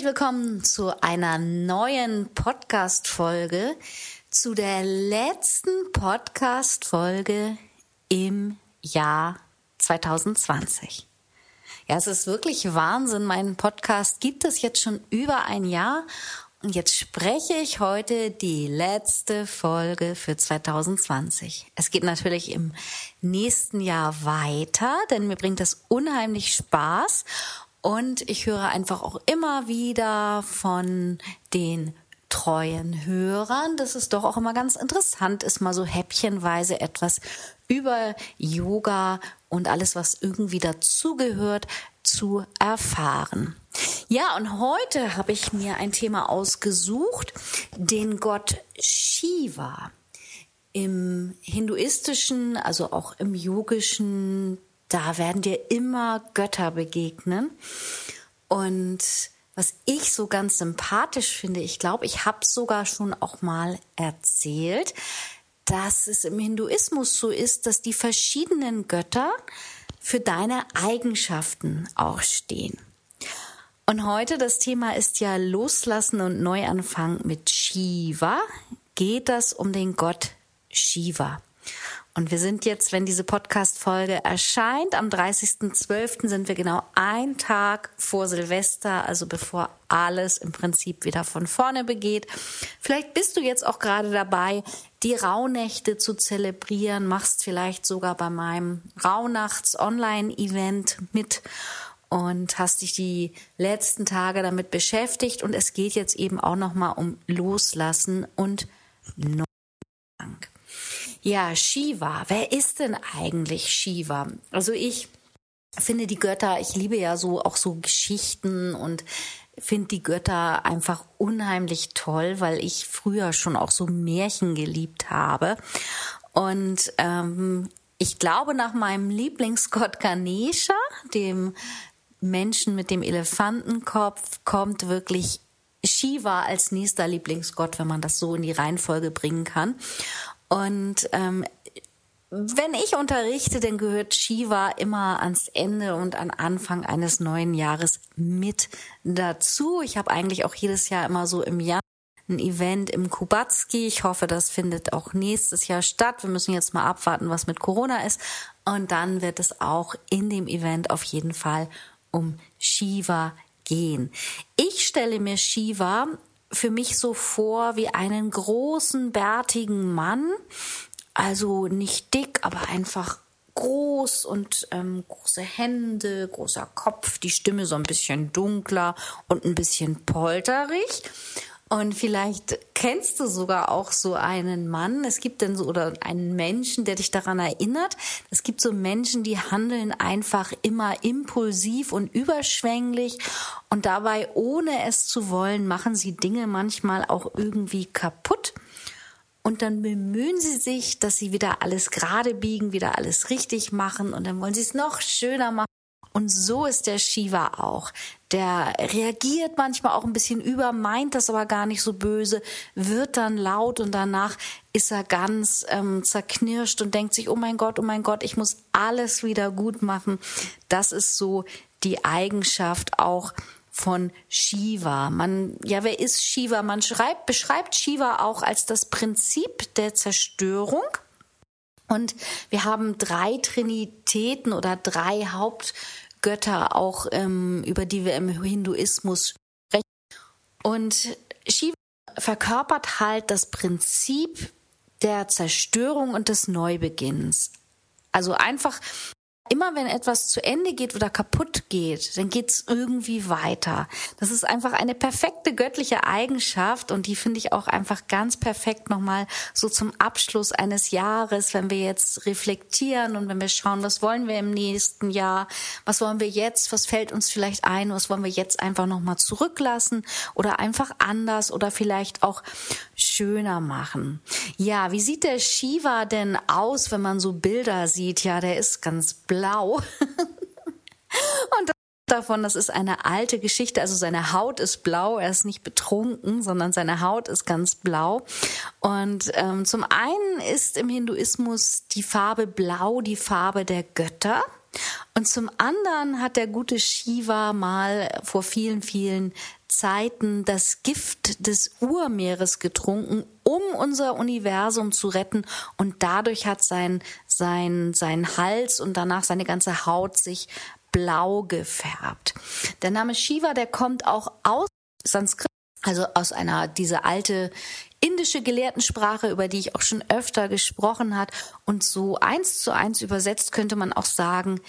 Herzlich willkommen zu einer neuen Podcast-Folge, zu der letzten Podcast-Folge im Jahr 2020. Ja, es ist wirklich Wahnsinn. Mein Podcast gibt es jetzt schon über ein Jahr und jetzt spreche ich heute die letzte Folge für 2020. Es geht natürlich im nächsten Jahr weiter, denn mir bringt das unheimlich Spaß und ich höre einfach auch immer wieder von den treuen Hörern, dass es doch auch immer ganz interessant ist, mal so häppchenweise etwas über Yoga und alles, was irgendwie dazugehört, zu erfahren. Ja, und heute habe ich mir ein Thema ausgesucht, den Gott Shiva. Im hinduistischen, also auch im yogischen da werden dir immer Götter begegnen. Und was ich so ganz sympathisch finde, ich glaube, ich habe sogar schon auch mal erzählt, dass es im Hinduismus so ist, dass die verschiedenen Götter für deine Eigenschaften auch stehen. Und heute das Thema ist ja Loslassen und Neuanfang mit Shiva. Geht das um den Gott Shiva? Und wir sind jetzt, wenn diese Podcast-Folge erscheint, am 30.12. sind wir genau ein Tag vor Silvester, also bevor alles im Prinzip wieder von vorne begeht. Vielleicht bist du jetzt auch gerade dabei, die Rauhnächte zu zelebrieren, machst vielleicht sogar bei meinem Rauhnachts-Online-Event mit und hast dich die letzten Tage damit beschäftigt und es geht jetzt eben auch nochmal um Loslassen und Neuanfang. Ja, Shiva. Wer ist denn eigentlich Shiva? Also ich finde die Götter, ich liebe ja so auch so Geschichten und finde die Götter einfach unheimlich toll, weil ich früher schon auch so Märchen geliebt habe. Und ähm, ich glaube, nach meinem Lieblingsgott Ganesha, dem Menschen mit dem Elefantenkopf, kommt wirklich Shiva als nächster Lieblingsgott, wenn man das so in die Reihenfolge bringen kann. Und ähm, wenn ich unterrichte, dann gehört Shiva immer ans Ende und an Anfang eines neuen Jahres mit dazu. Ich habe eigentlich auch jedes Jahr immer so im Jahr ein Event im Kubatski. Ich hoffe, das findet auch nächstes Jahr statt. Wir müssen jetzt mal abwarten, was mit Corona ist. Und dann wird es auch in dem Event auf jeden Fall um Shiva gehen. Ich stelle mir Shiva für mich so vor wie einen großen, bärtigen Mann. Also nicht dick, aber einfach groß und ähm, große Hände, großer Kopf, die Stimme so ein bisschen dunkler und ein bisschen polterig. Und vielleicht kennst du sogar auch so einen Mann. Es gibt dann so oder einen Menschen, der dich daran erinnert. Es gibt so Menschen, die handeln einfach immer impulsiv und überschwänglich und dabei, ohne es zu wollen, machen sie Dinge manchmal auch irgendwie kaputt. Und dann bemühen sie sich, dass sie wieder alles gerade biegen, wieder alles richtig machen und dann wollen sie es noch schöner machen. Und so ist der Shiva auch. Der reagiert manchmal auch ein bisschen über, meint das aber gar nicht so böse, wird dann laut und danach ist er ganz ähm, zerknirscht und denkt sich, oh mein Gott, oh mein Gott, ich muss alles wieder gut machen. Das ist so die Eigenschaft auch von Shiva. Man, ja, wer ist Shiva? Man schreibt, beschreibt Shiva auch als das Prinzip der Zerstörung. Und wir haben drei Trinitäten oder drei Hauptgötter auch, ähm, über die wir im Hinduismus sprechen. Und Shiva verkörpert halt das Prinzip der Zerstörung und des Neubeginns. Also einfach immer wenn etwas zu Ende geht oder kaputt geht, dann geht's irgendwie weiter. Das ist einfach eine perfekte göttliche Eigenschaft und die finde ich auch einfach ganz perfekt nochmal so zum Abschluss eines Jahres, wenn wir jetzt reflektieren und wenn wir schauen, was wollen wir im nächsten Jahr, was wollen wir jetzt, was fällt uns vielleicht ein, was wollen wir jetzt einfach nochmal zurücklassen oder einfach anders oder vielleicht auch schöner machen. Ja, wie sieht der Shiva denn aus, wenn man so Bilder sieht? Ja, der ist ganz blau. Und davon, das ist eine alte Geschichte. Also seine Haut ist blau, er ist nicht betrunken, sondern seine Haut ist ganz blau. Und ähm, zum einen ist im Hinduismus die Farbe blau die Farbe der Götter. Und zum anderen hat der gute Shiva mal vor vielen, vielen Zeiten das Gift des Urmeeres getrunken, um unser Universum zu retten. Und dadurch hat sein, sein, sein Hals und danach seine ganze Haut sich blau gefärbt. Der Name Shiva, der kommt auch aus Sanskrit, also aus einer, diese alte indische Gelehrtensprache, über die ich auch schon öfter gesprochen hat. Und so eins zu eins übersetzt könnte man auch sagen,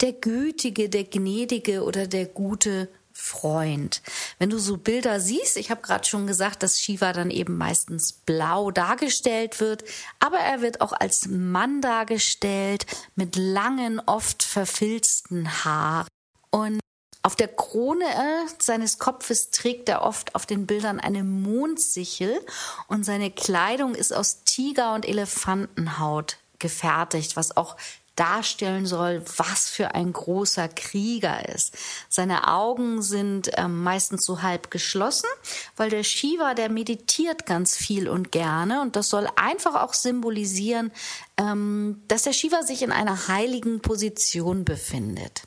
der Gütige, der Gnädige oder der gute Freund. Wenn du so Bilder siehst, ich habe gerade schon gesagt, dass Shiva dann eben meistens blau dargestellt wird, aber er wird auch als Mann dargestellt mit langen, oft verfilzten Haaren. Und auf der Krone äh, seines Kopfes trägt er oft auf den Bildern eine Mondsichel und seine Kleidung ist aus Tiger- und Elefantenhaut gefertigt, was auch darstellen soll, was für ein großer Krieger ist. Seine Augen sind ähm, meistens so halb geschlossen, weil der Shiva, der meditiert ganz viel und gerne und das soll einfach auch symbolisieren, ähm, dass der Shiva sich in einer heiligen Position befindet.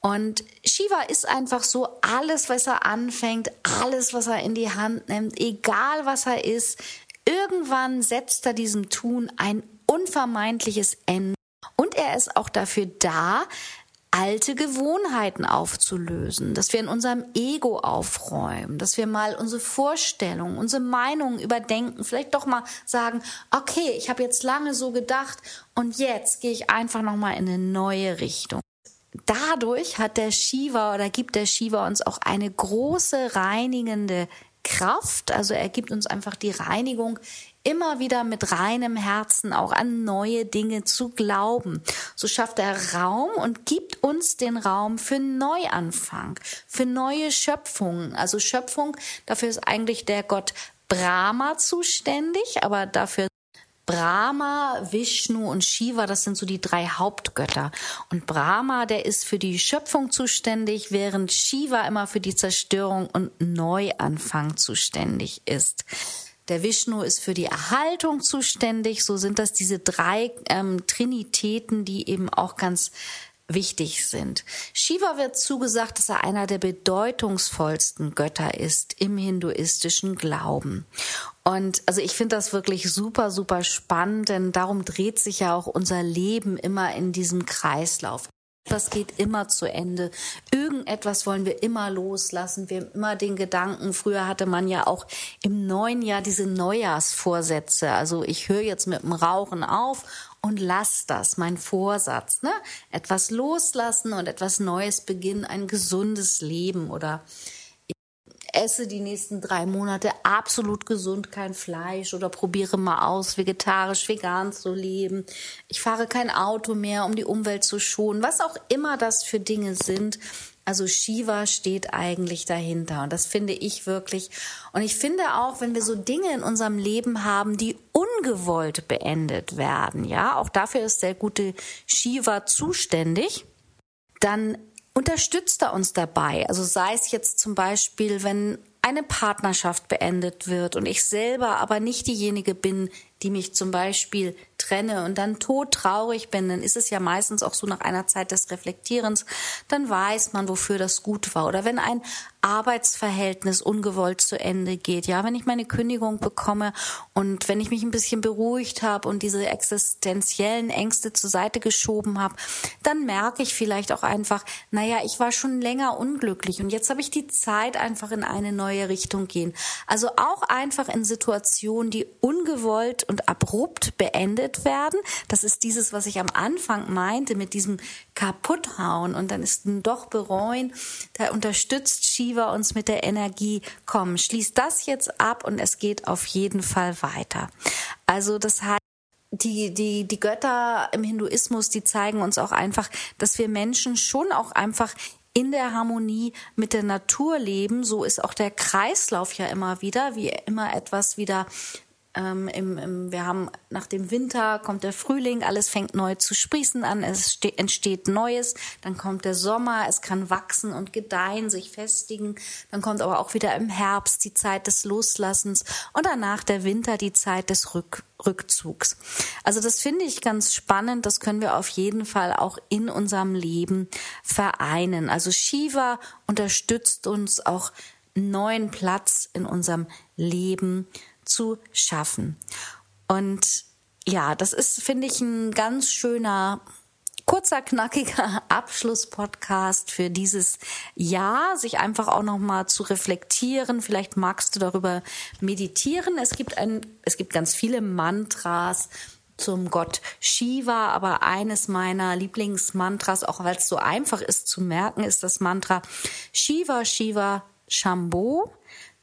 Und Shiva ist einfach so alles, was er anfängt, alles, was er in die Hand nimmt, egal was er ist, irgendwann setzt er diesem Tun ein unvermeidliches Ende. Und er ist auch dafür da, alte Gewohnheiten aufzulösen, dass wir in unserem Ego aufräumen, dass wir mal unsere Vorstellungen, unsere Meinungen überdenken, vielleicht doch mal sagen, okay, ich habe jetzt lange so gedacht und jetzt gehe ich einfach noch mal in eine neue Richtung. Dadurch hat der Shiva oder gibt der Shiva uns auch eine große reinigende Kraft, also er gibt uns einfach die Reinigung immer wieder mit reinem Herzen auch an neue Dinge zu glauben. So schafft er Raum und gibt uns den Raum für Neuanfang, für neue Schöpfungen. Also Schöpfung, dafür ist eigentlich der Gott Brahma zuständig, aber dafür Brahma, Vishnu und Shiva, das sind so die drei Hauptgötter. Und Brahma, der ist für die Schöpfung zuständig, während Shiva immer für die Zerstörung und Neuanfang zuständig ist. Der Vishnu ist für die Erhaltung zuständig. So sind das diese drei ähm, Trinitäten, die eben auch ganz wichtig sind. Shiva wird zugesagt, dass er einer der bedeutungsvollsten Götter ist im hinduistischen Glauben. Und also ich finde das wirklich super, super spannend, denn darum dreht sich ja auch unser Leben immer in diesem Kreislauf. Das geht immer zu Ende. Irgendetwas wollen wir immer loslassen. Wir haben immer den Gedanken, früher hatte man ja auch im neuen Jahr diese Neujahrsvorsätze. Also ich höre jetzt mit dem Rauchen auf und lass das, mein Vorsatz, ne? Etwas loslassen und etwas Neues beginnen, ein gesundes Leben oder esse die nächsten drei Monate absolut gesund, kein Fleisch oder probiere mal aus, vegetarisch, vegan zu leben. Ich fahre kein Auto mehr, um die Umwelt zu schonen. Was auch immer das für Dinge sind. Also Shiva steht eigentlich dahinter und das finde ich wirklich. Und ich finde auch, wenn wir so Dinge in unserem Leben haben, die ungewollt beendet werden, ja, auch dafür ist der gute Shiva zuständig, dann unterstützt er uns dabei. Also sei es jetzt zum Beispiel, wenn eine Partnerschaft beendet wird und ich selber aber nicht diejenige bin, die mich zum Beispiel trenne und dann todtraurig bin, dann ist es ja meistens auch so nach einer Zeit des Reflektierens, dann weiß man, wofür das gut war. Oder wenn ein Arbeitsverhältnis ungewollt zu Ende geht, ja, wenn ich meine Kündigung bekomme und wenn ich mich ein bisschen beruhigt habe und diese existenziellen Ängste zur Seite geschoben habe, dann merke ich vielleicht auch einfach, naja, ich war schon länger unglücklich und jetzt habe ich die Zeit einfach in eine neue Richtung gehen. Also auch einfach in Situationen, die ungewollt und abrupt beendet werden. Das ist dieses, was ich am Anfang meinte, mit diesem kaputthauen und dann ist doch bereuen. Da unterstützt Shiva uns mit der Energie, komm, schließ das jetzt ab und es geht auf jeden Fall weiter. Also das heißt, die, die, die Götter im Hinduismus, die zeigen uns auch einfach, dass wir Menschen schon auch einfach in der Harmonie mit der Natur leben. So ist auch der Kreislauf ja immer wieder, wie immer etwas wieder ähm, im, im, wir haben nach dem Winter kommt der Frühling, alles fängt neu zu sprießen an, es entsteht Neues, dann kommt der Sommer, es kann wachsen und gedeihen, sich festigen, dann kommt aber auch wieder im Herbst die Zeit des Loslassens und danach der Winter die Zeit des Rück, Rückzugs. Also das finde ich ganz spannend, das können wir auf jeden Fall auch in unserem Leben vereinen. Also Shiva unterstützt uns auch neuen Platz in unserem Leben zu schaffen. Und ja, das ist, finde ich, ein ganz schöner kurzer, knackiger Abschlusspodcast für dieses Jahr, sich einfach auch nochmal zu reflektieren. Vielleicht magst du darüber meditieren. Es gibt ein, es gibt ganz viele Mantras zum Gott Shiva, aber eines meiner Lieblingsmantras, auch weil es so einfach ist zu merken, ist das Mantra Shiva, Shiva, Shambho.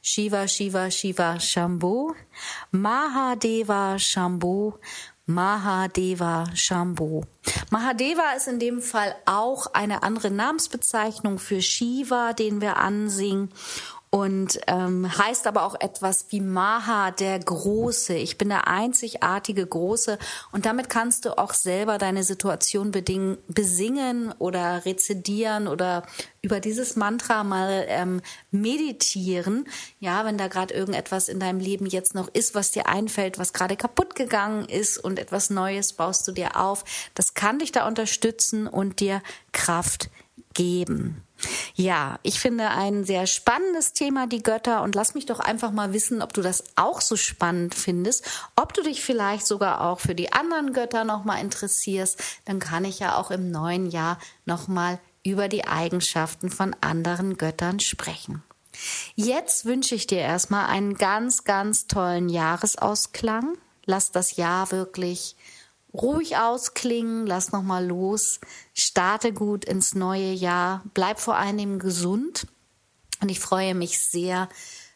Shiva, Shiva, Shiva, Shambhu, Mahadeva, Shambhu, Mahadeva, Shambhu. Mahadeva ist in dem Fall auch eine andere Namensbezeichnung für Shiva, den wir ansingen und ähm, heißt aber auch etwas wie Maha, der Große. Ich bin der einzigartige Große und damit kannst du auch selber deine Situation bedingen, besingen oder rezidieren oder über dieses Mantra mal ähm, meditieren. Ja, wenn da gerade irgendetwas in deinem Leben jetzt noch ist, was dir einfällt, was gerade kaputt gegangen ist und etwas Neues baust du dir auf. Das kann dich da unterstützen und dir Kraft geben. Ja, ich finde ein sehr spannendes Thema, die Götter. Und lass mich doch einfach mal wissen, ob du das auch so spannend findest, ob du dich vielleicht sogar auch für die anderen Götter nochmal interessierst. Dann kann ich ja auch im neuen Jahr nochmal über die Eigenschaften von anderen Göttern sprechen. Jetzt wünsche ich dir erstmal einen ganz, ganz tollen Jahresausklang. Lass das Jahr wirklich ruhig ausklingen, lass noch mal los, starte gut ins neue Jahr, bleib vor allem gesund und ich freue mich sehr,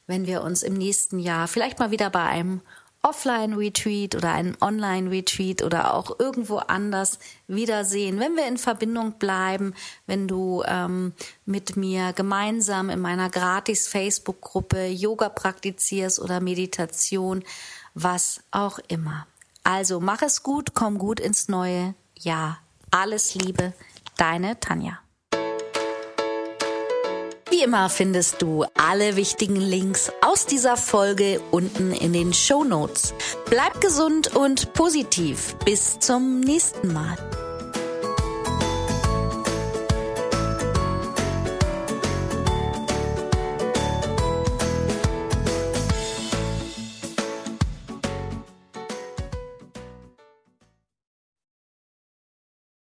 wenn wir uns im nächsten Jahr vielleicht mal wieder bei einem Offline-Retreat oder einem Online-Retreat oder auch irgendwo anders wiedersehen, wenn wir in Verbindung bleiben, wenn du ähm, mit mir gemeinsam in meiner gratis Facebook-Gruppe Yoga praktizierst oder Meditation, was auch immer. Also mach es gut, komm gut ins neue Jahr. Alles Liebe, deine Tanja. Wie immer findest du alle wichtigen Links aus dieser Folge unten in den Show Notes. Bleib gesund und positiv. Bis zum nächsten Mal.